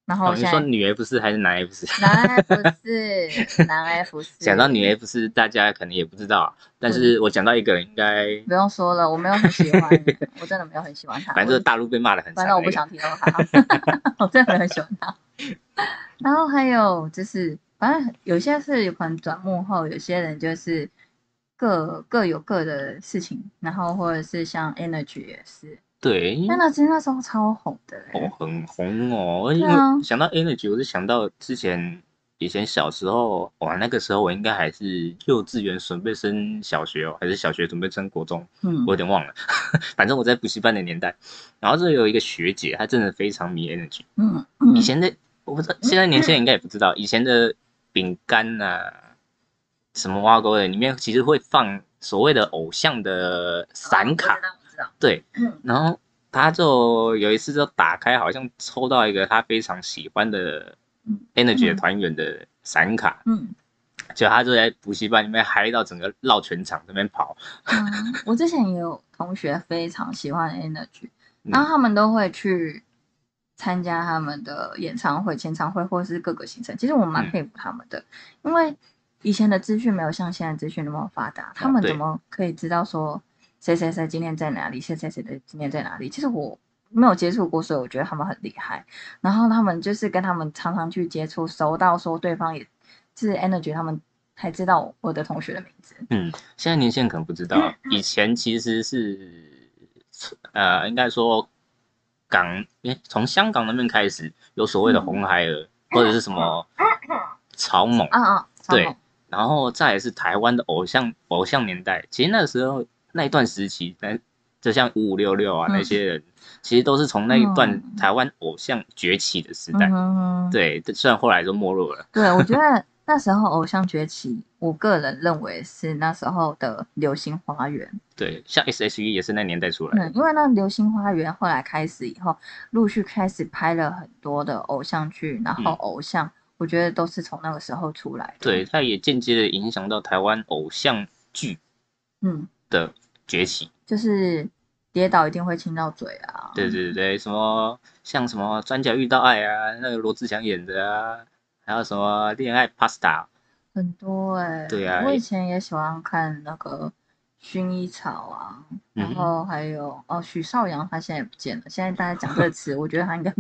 然哦，后你说女 F 四还是男 F 四？男 F 四，男 F 四，讲到女 F 四，大家可能也不知道啊，但是我讲到一个人，应该不用说了，我没有很喜欢，我真的没有很喜欢他。反正就是大陆被骂的很惨那个。反正我不想提到他，我真的没有很喜欢他。然后还有就是，反正有些是有可能转幕后，有些人就是各各有各的事情，然后或者是像 Energy 也是对，因为，Energy 那时候超红的、欸，哦很红哦，而且啊想到 Energy，我就想到之前以前小时候，哇，那个时候我应该还是幼稚园准备升小学哦，还是小学准备升国中，嗯我有点忘了。反正我在补习班的年代，然后这有一个学姐，她真的非常迷 Energy。嗯嗯以前的我不知道，现在年轻人应该也不知道，以前的饼干呐，什么挖沟的，里面其实会放所谓的偶像的散卡，哦对，嗯。然后他就有一次就打开，好像抽到一个他非常喜欢的嗯。Energy 的嗯。团员的散卡，嗯。就他就在补习班里面嗨到整个绕全场这边跑，嗯，我之前也有同学非常喜欢 Energy，嗯。然后他们都会去参加他们的演唱会、签唱会或是各个行程。其实我蛮嗯佩服他们的，因为以前的资讯没有像现在资讯那么发达，他们怎么可以知道说谁谁谁今天在哪里，谁谁谁的今天在哪里？其实我没有接触过，所以我觉得他们很厉害。然后他们就是跟他们常常去接触，熟到说对方也是 Energy，他们才知道我的同学的名字。嗯，现在年轻人可能不知道，以前其实是呃，应该说港，诶，从香港那边开始有所谓的红孩儿、或者是什么草蜢，啊啊，对然后再来是台湾的偶像偶像年代，其实那时候那一段时期，那就像五五六六啊嗯那些人，其实都是从那一段嗯台湾偶像崛起的时代。对，虽然后来就没落了。对，我觉得那时候偶像崛起，我个人认为是那时候的《流星花园》。对，像 S.H.E 也是那年代出来的。嗯，因为那《流星花园》后来开始以后，陆续开始拍了很多的偶像剧，然后嗯偶像，我觉得都是从那个时候出来的。对，，它也间接的影响到台湾偶像剧嗯，的崛起。就是跌倒一定会亲到嘴啊。对对对，什么像什么转角遇到爱啊，那个罗志祥演的啊，还有什么恋爱 Pasta，很多哎、对啊我以前也喜欢看那个薰衣草啊，然嗯后还有哦许绍洋，他现在也不见了。现在大家讲这个词，我觉得他应该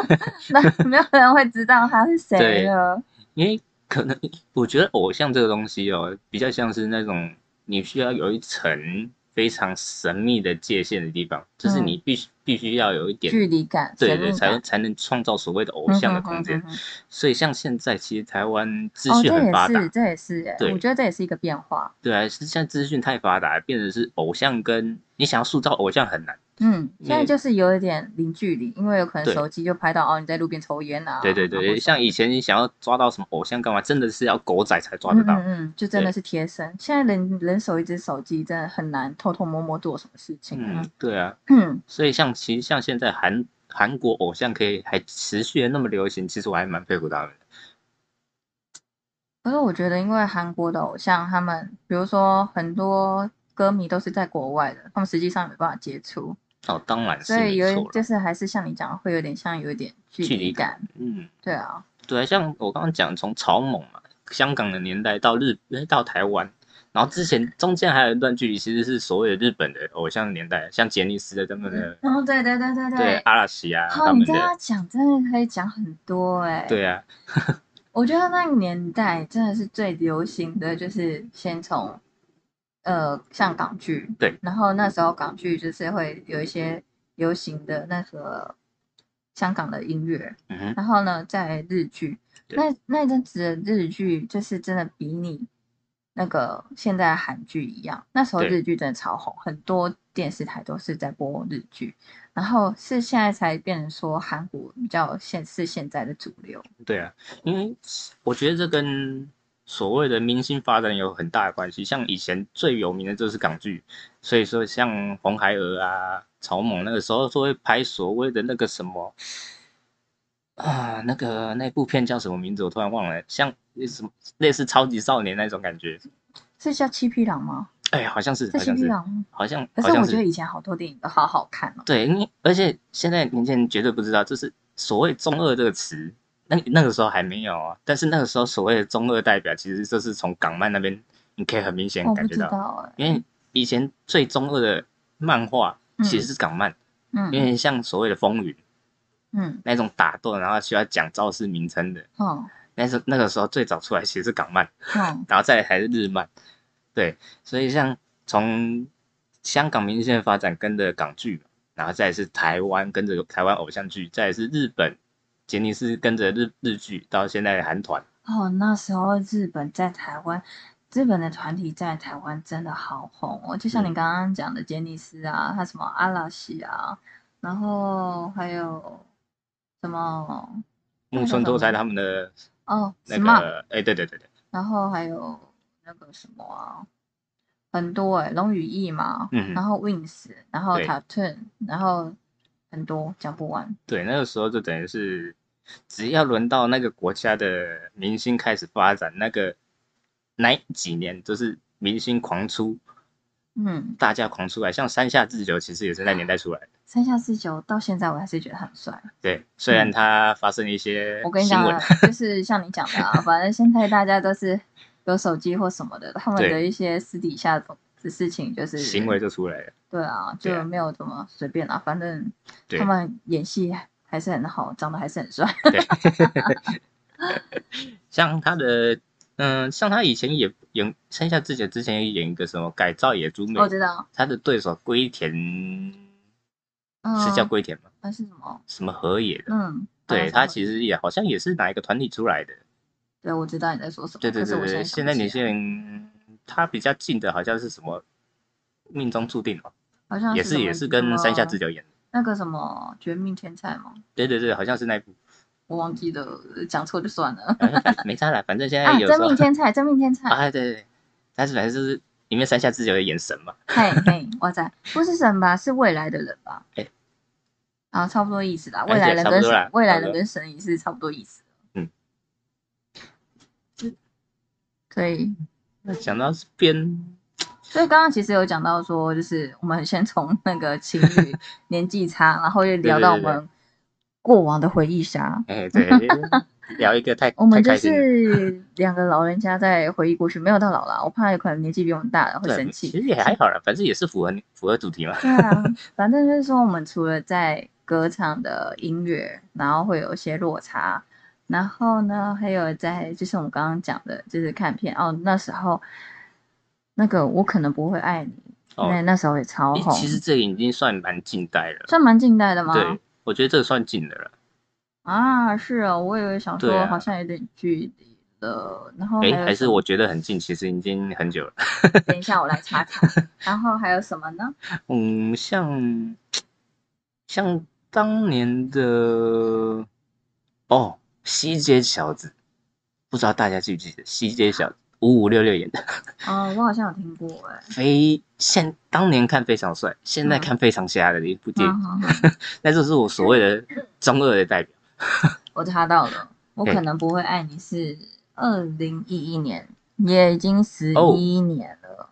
那没有人会知道他是谁对了。因为可能我觉得偶像这个东西哦，比较像是那种你需要有一层非常神秘的界限的地方，就是嗯你必须必须要有一点距离感，对对，神秘感才才能创造所谓的偶像的空间。所以像现在其实台湾资哦，讯很发达，是，这也是哎、对我觉得这也是一个变化。对啊，是现在资讯太发达，变成是偶像跟你想要塑造偶像很难。嗯，现在就是有一点零距离，因为有可能手机就拍到哦你在路边抽烟啊。对对对，像以前你想要抓到什么偶像干嘛，真的是要狗仔才抓得到。嗯嗯嗯，就真的是贴身。现在人人手一只手机，真的很难偷偷摸摸做什么事情。嗯，对啊，嗯，所以像其实像现在韩韩国偶像可以还持续的那么流行，其实我还蛮佩服他们的。可是我觉得，因为韩国的偶像，他们比如说很多歌迷都是在国外的，他们实际上没办法接触，哦，当然是所以有就是还是像你讲的，会有点像有一点距距离离感。嗯，对啊，对啊，像我刚刚讲从草蜢嘛，香港的年代到日诶到台湾，然后之前中间还有一段距离，其实是所谓的日本的偶像年代，像杰尼斯的他们的。哦，对对对对对阿拉西啊，哦，他们的你这样讲真的可以讲很多哎、对啊，我觉得那个年代真的是最流行的，就是先从呃像港剧，对，然后那时候港剧就是会有一些流行的那个香港的音乐，嗯哼，然后呢在日剧，那那阵子的日剧就是真的比你那个现在的韩剧一样，那时候日剧真的超红，很多电视台都是在播日剧，然后是现在才变成说韩国比较现是现在的主流。对啊，因为我觉得这跟所谓的明星发展有很大的关系。像以前最有名的就是港剧，所以说像红孩儿啊、草蜢那个时候都会拍所谓的那个什么啊，那个那部片叫什么名字？我突然忘了，像什么类似超级少年那种感觉。是叫七匹狼吗？哎，好像是，是七好像是，匹狼？好像可是。我觉得以前好多电影都好好看哦。对，因为而且现在年轻人绝对不知道，就是所谓中二这个词，那那个时候还没有啊。但是那个时候所谓的中二代表，其实就是从港漫那边，你可以很明显感觉到，因为以前最中二的漫画其实是港漫，嗯因为像所谓的风云嗯那种打斗，然后需要讲招式名称的，哦那时那个时候最早出来其实是港漫，哦然后再来才是日漫，对，所以像从香港明星的发展跟着港剧嘛，然后再是台湾跟着台湾偶像剧，再是日本杰尼斯跟着日日剧，到现在的韩团，哦，那时候日本在台湾，日本的团体在台湾真的好红哦，就像你嗯。刚刚讲的杰尼斯啊，他什么阿拉西啊，然后还有什么木村拓哉他们的哦那个，哎、对对对对，然后还有那个什么啊，很多哎、龙羽翼嘛，嗯然后 Wings，然后对。Tattoon，然后很多讲不完。对，那个时候就等于是，只要轮到那个国家的明星开始发展，那个那几年就是明星狂出，嗯，大家狂出来，像山下智久其实也是那年代出来的。三下智久到现在我还是觉得很帅。对，虽然他发生了一些嗯我跟你讲就是像你讲的啊，反正现在大家都是有手机或什么的，他们的一些私底下的事情就是行为就出来了。对啊，就没有怎么随便啦，反正他们演戏还是很好，长得还是很帅。像他的，嗯，像他以前也演剩下之前之前也演一个什么改造野猪妹，我知道，他的对手龟田嗯，是叫龟田吗？那是什么？什么河野的？嗯，对他其实实也好像也是哪一个团体出来的。对我知道你在说什么，对对对现在年轻人他比较近的好像是什么命中注定哦，好像也是也是跟山下智久演的。那个什么绝命天才吗？对对对，好像是那一部，我忘记了，讲错就算了。没差啦，反正现在有，真命天才，真命天才，啊，对对对，但是反正就是里面山下智久的眼神嘛。嘿嘿，哇塞，不是神吧？是未来的人吧？哎啊，差不多意思啦。哎未来人跟神，未来人跟神也是差不多意思。嗯，可以，那讲到这边，所以刚刚其实有讲到说，就是我们先从那个情侣 年纪差，然后又聊到我们过往的回忆杀。哎，对，聊一个太 我们就。是两个老人家在回忆过去，没有到老了，我怕有可能年纪比我们大的会对，生气。其实也还好啦，反正也是符合符合主题嘛。对啊，反正就是说，我们除了在歌唱的音乐，然后会有一些落差，然后呢，还有在就是我们刚刚讲的，就是看片哦，那时候那个我可能不会爱你，哦那那时候也超诶红，其实这个已经算蛮近代了。算蛮近代的吗？对，我觉得这个算近的了。啊，是哦，我以为想说好像有点距离了，然后还是我觉得很近，其实已经很久了。等一下我来查查，然后还有什么呢？嗯，像像当年的哦，西街小子，不知道大家记不记得西街小子五五六六演的，哦，我好像有听过哎、非现当年看非常帅，现在嗯。看非常瞎的一部电影，那就是我所谓的中二的代表。我查到了，我可能不会爱你是二零一一年，也已经十哦一年了，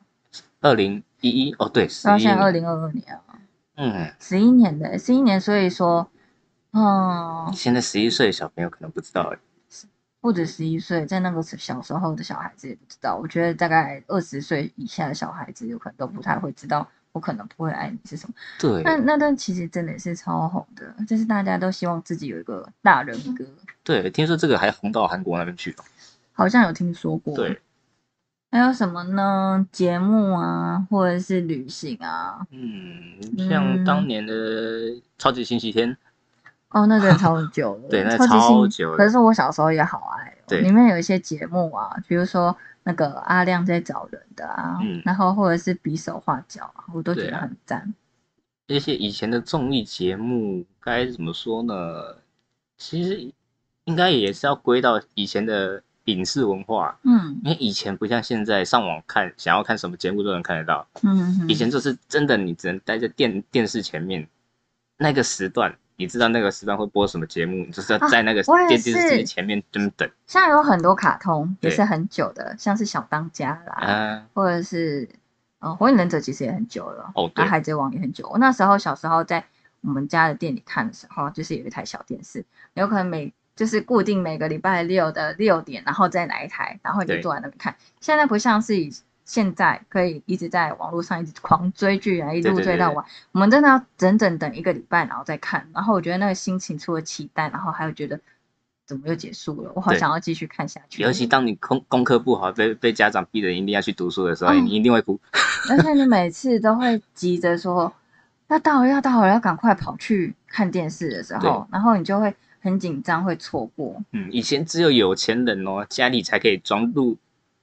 二零一一哦，对，十到现在二零二二年啊，嗯，十一年的十一年，所以说，嗯，现在十一岁的小朋友可能不知道，不止十一岁，在那个小时候的小孩子也不知道，我觉得大概二十岁以下的小孩子有可能都不太会知道。我可能不会爱你是什么？对那那段其实真的是超红的，就是大家都希望自己有一个大人格，对，听说这个还红到韩国那边去了。好像有听说过。对，还有什么呢？节目啊，或者是旅行啊？嗯，像当年的超级星期天，哦，那个超久了，对那超久了可是我小时候也好爱、哦，对里面有一些节目啊，比如说那个阿亮在找人的啊，嗯然后或者是比手画脚啊，我都觉得很赞。那些以前的综艺节目该怎么说呢？其实应该也是要归到以前的影视文化，嗯因为以前不像现在上网看，想要看什么节目都能看得到。嗯嗯，以前就是真的，你只能待在电电视前面，那个时段，你知道那个时段会播什么节目，你就是在那个电电视机前面这么等像有很多卡通也是很久的，像是小当家啦，啊。或者是呃火影忍者其实也很久了，哦对啊海贼王也很久。我那时候小时候在我们家的店里看的时候，就是有一台小电视，有可能每就是固定每个礼拜六的六点，然后再来一台，然后你就坐在那边看。现在不像是以现在可以一直在网络上一直狂追剧啊，一路追到完。我们真的要整整等一个礼拜，然后再看。然后我觉得那个心情除了期待，然后还有觉得怎么又结束了，我好想要继续看下去。尤其当你功功课不好，被被家长逼着一定要去读书的时候，嗯你一定会哭。而且你每次都会急着说要到了，要到了，要赶快跑去看电视的时候，然后你就会很紧张，会错过。嗯，以前只有有钱人哦，家里才可以装录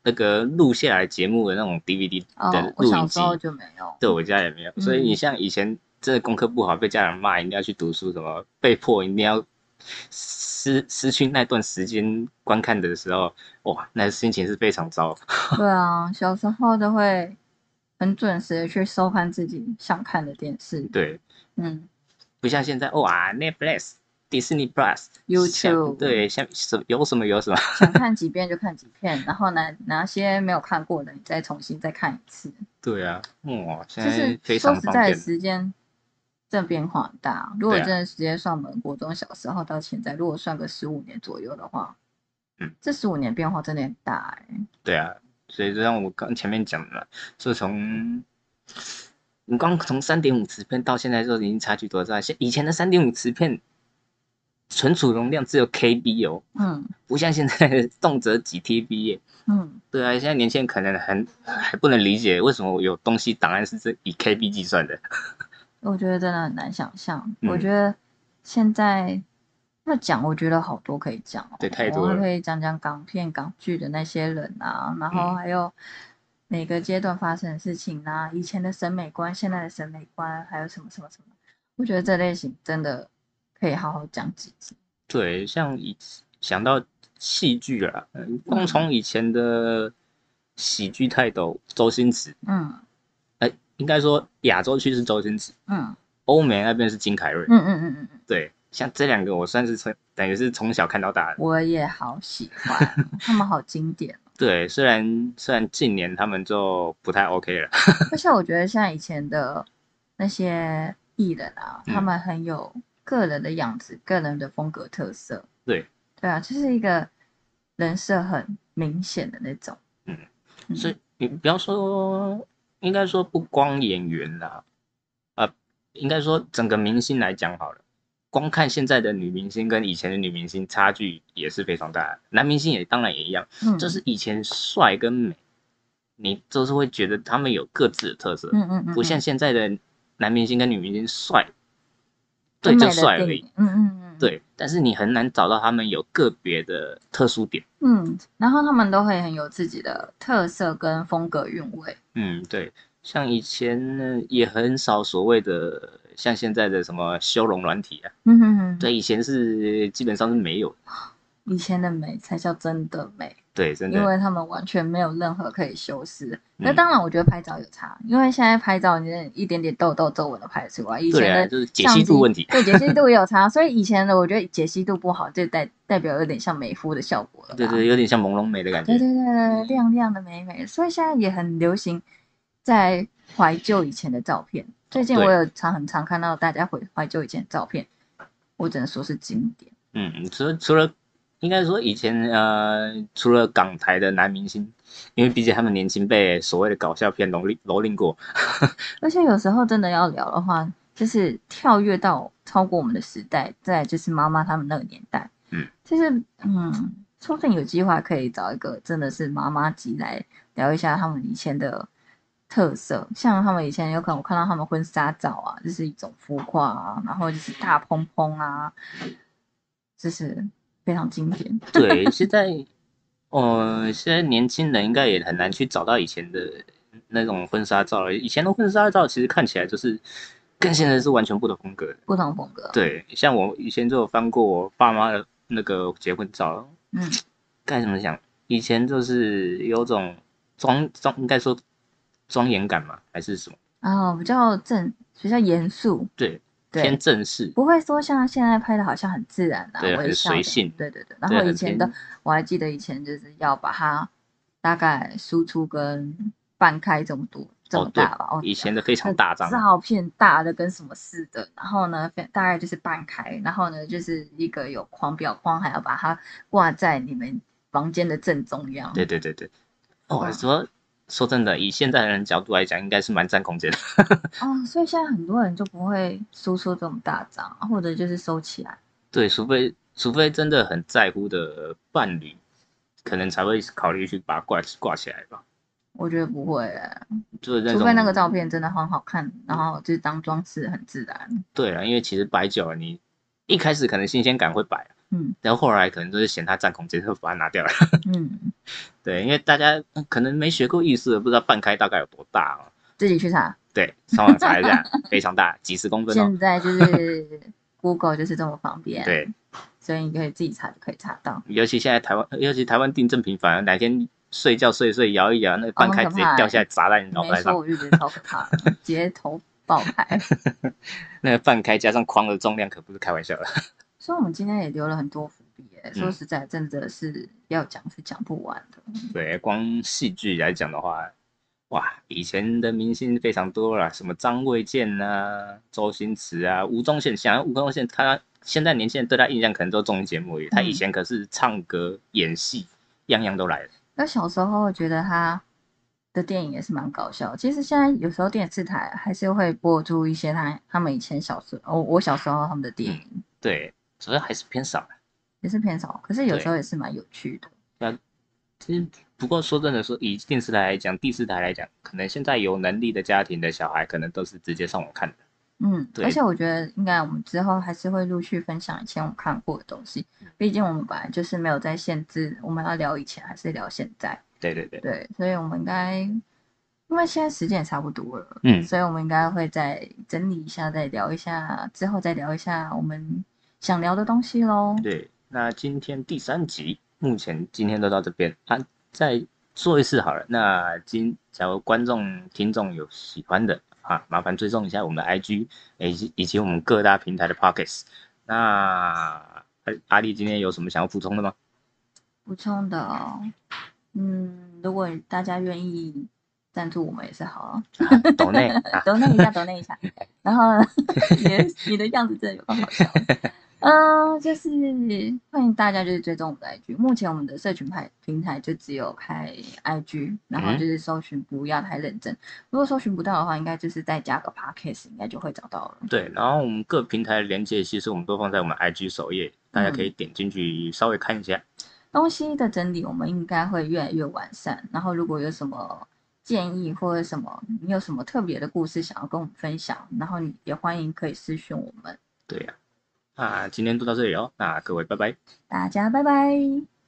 那个录下来节目的那种 DVD 哦的，录影机。就没有。对我家也没有，所以嗯你像以前真的功课不好，被家长骂，一定要去读书，什么被迫一定要失失去那段时间观看的时候，哇，那心情是非常糟。对啊，小时候都会很准时的去收看自己想看的电视。对，嗯，不像现在哇，Netflix、Disney Plus、YouTube 对，像什有什么有什么。想看几遍就看几遍，然后呢哪些没有看过的，你再重新再看一次。对啊，哇，现在就是非说实在。时间真的变化很大。如果真的直接算我们国中小时候到现在，如果算个十五年左右的话，嗯，这十五年变化真的很大哎、对啊，所以就像我刚前面讲的嘛，就从你光从三点五磁片到现在就已经差距多大？现以前的三点五磁片存储容量只有 KB 哦，嗯不像现在 动辄几 TB 耶。嗯，对啊，现在年轻人可能很还不能理解为什么有东西档案是这以 KB 计算的。我觉得真的很难想象。嗯我觉得现在要讲，我觉得好多可以讲、哦。对太多可以讲讲港片、港剧的那些人啊，然后嗯还有每个阶段发生的事情啊，以前的审美观、现在的审美观，还有什么什么什么，我觉得这类型真的可以好好讲几集。对，像以想到戏剧啊，嗯光从以前的喜剧泰斗周星驰，嗯哎，应该说亚洲区是周星驰，嗯欧美那边是金凯瑞。嗯嗯嗯嗯嗯，对，像这两个我算是从等于是从小看到大的。我也好喜欢，他们好经典。对，虽然虽然近年他们就不太 OK 了。而且我觉得像以前的那些艺人啊，嗯他们很有个人的样子、个人的风格特色。对，对啊，就是一个人设很明显的那种。嗯嗯，所以你不要说，应该说不光演员啦，呃，应该说整个明星来讲好了。光看现在的女明星跟以前的女明星差距也是非常大的，男明星也当然也一样。嗯，就是以前帅跟美，你就是会觉得他们有各自的特色，嗯嗯嗯，不像嗯现在的男明星跟女明星帅，对，就帅而已。嗯嗯嗯，，对，但是你很难找到他们有个别的特殊点。嗯，然后他们都会很有自己的特色跟风格韵味。嗯，对，像以前呢也很少所谓的像现在的什么修容软体啊，嗯哼哼，对，以前是基本上是没有的。以前的美才叫真的美。对，真的，因为他们完全没有任何可以修饰。那嗯当然，我觉得拍照有差，因为现在拍照你一点点痘痘皱纹都拍得出来，以前的就是解析度问题。对解析度也有差，所以以前的我觉得解析度不好，就代代表有点像美肤的效果。对对，有点像朦胧美的感觉对。对对对，亮亮的美美，所以现在也很流行在怀旧以前的照片。最近我有常很常看到大家回怀旧以前的照片，我只能说是经典。嗯，除了除了应该说以前呃，除了港台的男明星，因为毕竟他们年轻被所谓的搞笑片蹂躏蹂躏过。而且有时候真的要聊的话，就是跳跃到超过我们的时代，再来就是妈妈他们那个年代，嗯，就是嗯，说不定有机会可以找一个真的是妈妈级来聊一下他们以前的特色，像他们以前有可能我看到他们婚纱照啊，就是一种浮夸啊，然后就是大蓬蓬啊，就是非常经典。对，现在呃，现在年轻人应该也很难去找到以前的那种婚纱照了。以前的婚纱照其实看起来就是跟现在是完全不同风格的。不同风格，，对，像我以前就有翻过我爸妈的那个结婚照，嗯，该怎么讲？以前就是有种庄庄，应该说庄严感嘛，还是什么？然后比较正，比较严肃，对偏，正式。不会说像现在拍的好像很自然啊，对很随性对对对。然后以前的我还记得以前就是要把它大概输出跟半开这么多这么大吧，哦，以前的非常大张，照片大的跟什么似的，然后呢，大概就是半开，然后呢就是一个有框表框，还要把它挂在你们房间的正中央。对对对对。哦，你说说真的，以现在人角度来讲，应该是蛮占空间的。哦，所以现在很多人就不会输出这么大张，或者就是收起来。对，除非除非真的很在乎的伴侣，可能才会考虑去把它挂挂起来吧。我觉得不会欸，就是，除非那个照片真的很好看，然后就是当装饰很自然。对啊，因为其实摆久了，你一开始可能新鲜感会摆，嗯然后后来可能就是嫌它占空间，就把它拿掉了。嗯，对，因为大家嗯可能没学过艺术的，不知道半开大概有多大哦。自己去查。对，上网查一下，非常大，几十公分哦。现在就是 Google 就是这么方便，对，所以你可以自己查就可以查到。尤其现在台湾，尤其台湾地震频繁，哪天睡觉睡一睡摇一摇，那个半开直接掉下来砸在你脑袋上，我就觉得超可怕，直接头爆开。那个半开加上框的重量可不是开玩笑的。所以我们今天也留了很多伏说嗯实在，真的是要讲是讲不完的。对，光戏剧来讲的话，哇，以前的明星非常多啦，什么张卫健啊、周星驰啊、吴宗宪。想要吴宗宪，他现在年轻人对他印象可能都综艺节目而已，他以嗯前可是唱歌、演戏，样样都来了。那小时候觉得他的电影也是蛮搞笑。其实现在有时候电视台还是会播出一些他他们以前小时候，我我小时候他们的电影对，主要还是偏少啦也是偏少，可是有时候也是蛮有趣的。其实，不过说真的说，以电视台来讲，第四台来讲，可能现在有能力的家庭的小孩，可能都是直接上网看的。嗯，对而且我觉得应该我们之后还是会陆续分享以前我们看过的东西，毕竟我们本来就是没有在限制我们要聊以前还是聊现在，对对对，对，所以我们应该因为现在时间也差不多了，嗯所以我们应该会再整理一下，再聊一下，之后再聊一下我们想聊的东西喽。对，那今天第三集，目前今天都到这边啊，再说一次好了。那今假如观众听众有喜欢的啊，麻烦追踪一下我们的 IG，以及以及我们各大平台的 Pockets。那阿阿丽今天有什么想要补充的吗？补充的哦，嗯，如果大家愿意赞助我们也是好啊，啊抖内啊，抖那 一下，抖那一下。然后呢 你的你的样子真的有够好笑的。嗯，就是欢迎大家就是追踪我们的 IG。目前我们的社群派平台就只有开 IG，然后嗯就是搜寻不要太认真。如果搜寻不到的话，应该就是再加个 Podcast，应该就会找到了。对，然后我们各平台的连接其实我们都放在我们 IG 首页，大家可以点进去稍微看一下。东西的整理，我们应该会越来越完善。然后如果有什么建议或者什么，你有什么特别的故事想要跟我们分享，然后你也欢迎可以私讯我们。对呀、那今天就到这里哦，那各位拜拜。大家拜拜。